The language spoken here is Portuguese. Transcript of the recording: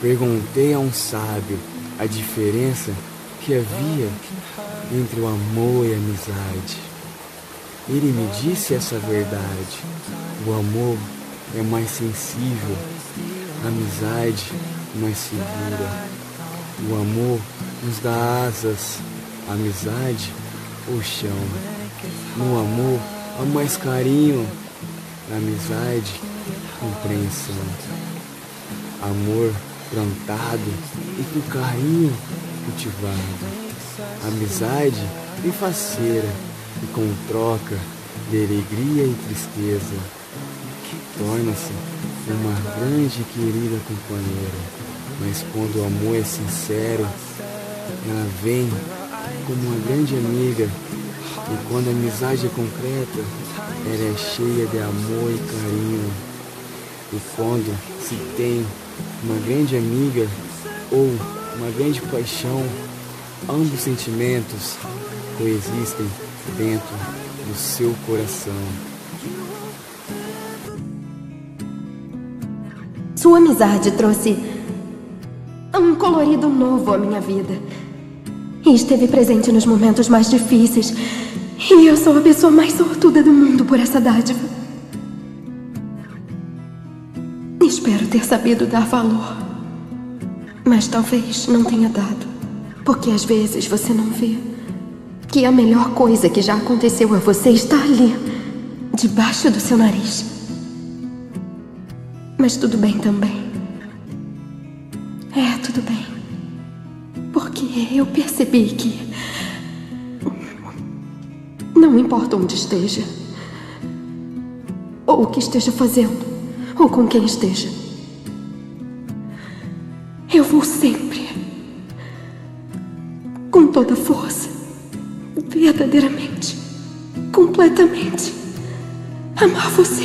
perguntei a um sábio a diferença que havia entre o amor e a amizade. Ele me disse essa verdade. O amor é mais sensível, a amizade mais segura. O amor nos dá asas, a amizade o chão. No amor há mais carinho, na amizade compreensão. Amor plantado e com carinho cultivado. Amizade e faceira e com troca de alegria e tristeza. Torna-se uma grande e querida companheira, mas quando o amor é sincero, ela vem como uma grande amiga e quando a amizade é concreta, ela é cheia de amor e carinho. E quando se tem uma grande amiga ou uma grande paixão, ambos sentimentos coexistem dentro do seu coração. Sua amizade trouxe um colorido novo à minha vida. E esteve presente nos momentos mais difíceis. E eu sou a pessoa mais sortuda do mundo por essa dádiva. Espero ter sabido dar valor. Mas talvez não tenha dado. Porque às vezes você não vê que a melhor coisa que já aconteceu a você está ali, debaixo do seu nariz. Mas tudo bem também. É, tudo bem. Porque eu percebi que. Não importa onde esteja, ou o que esteja fazendo, ou com quem esteja, eu vou sempre, com toda força, verdadeiramente, completamente, amar você.